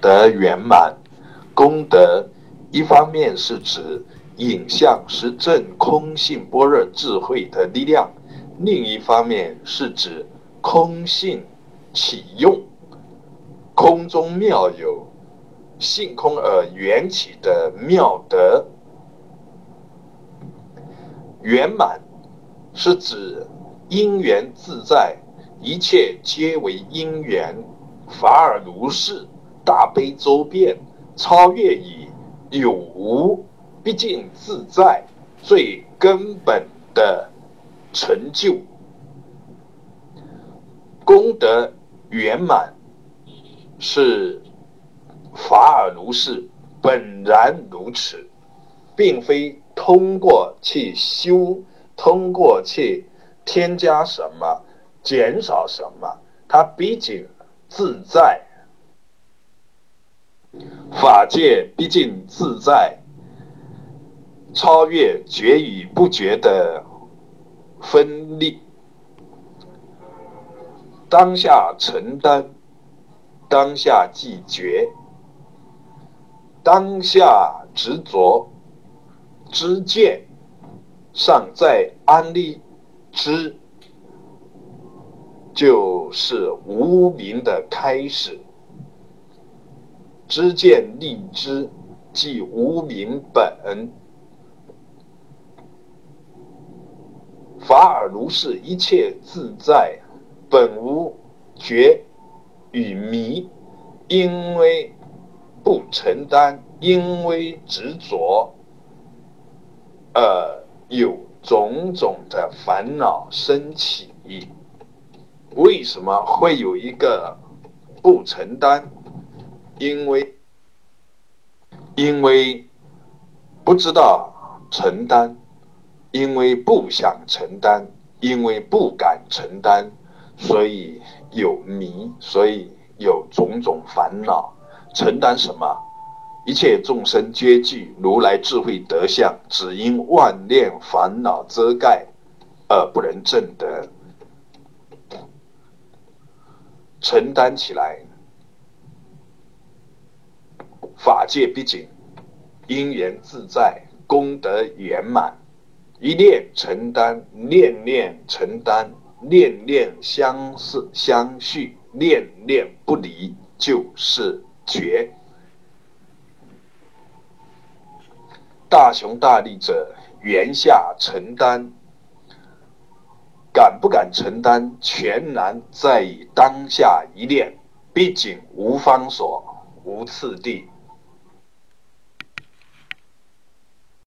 德圆满。功德一方面是指影像实证空性般若智慧的力量，另一方面是指空性启用，空中妙有，性空而缘起的妙德。圆满是指因缘自在，一切皆为因缘，法尔如是，大悲周遍。超越以有无，毕竟自在最根本的成就，功德圆满是法尔如是，本然如此，并非通过去修，通过去添加什么，减少什么，它毕竟自在。法界毕竟自在，超越觉与不觉的分立。当下承担，当下即觉，当下执着知见，尚在安立之，就是无名的开始。知见立知，即无明本。法尔如是，一切自在，本无觉与迷，因为不承担，因为执着，呃，有种种的烦恼升起。为什么会有一个不承担？因为，因为不知道承担，因为不想承担，因为不敢承担，所以有迷，所以有种种烦恼。承担什么？一切众生皆具如来智慧德相，只因万念烦恼遮盖而不能证得。承担起来。法界毕竟因缘自在，功德圆满，一念承担，念念承担，念念相似相续，念念不离，就是觉。大雄大力者，缘下承担，敢不敢承担，全然在于当下一念。毕竟无方所，无次第。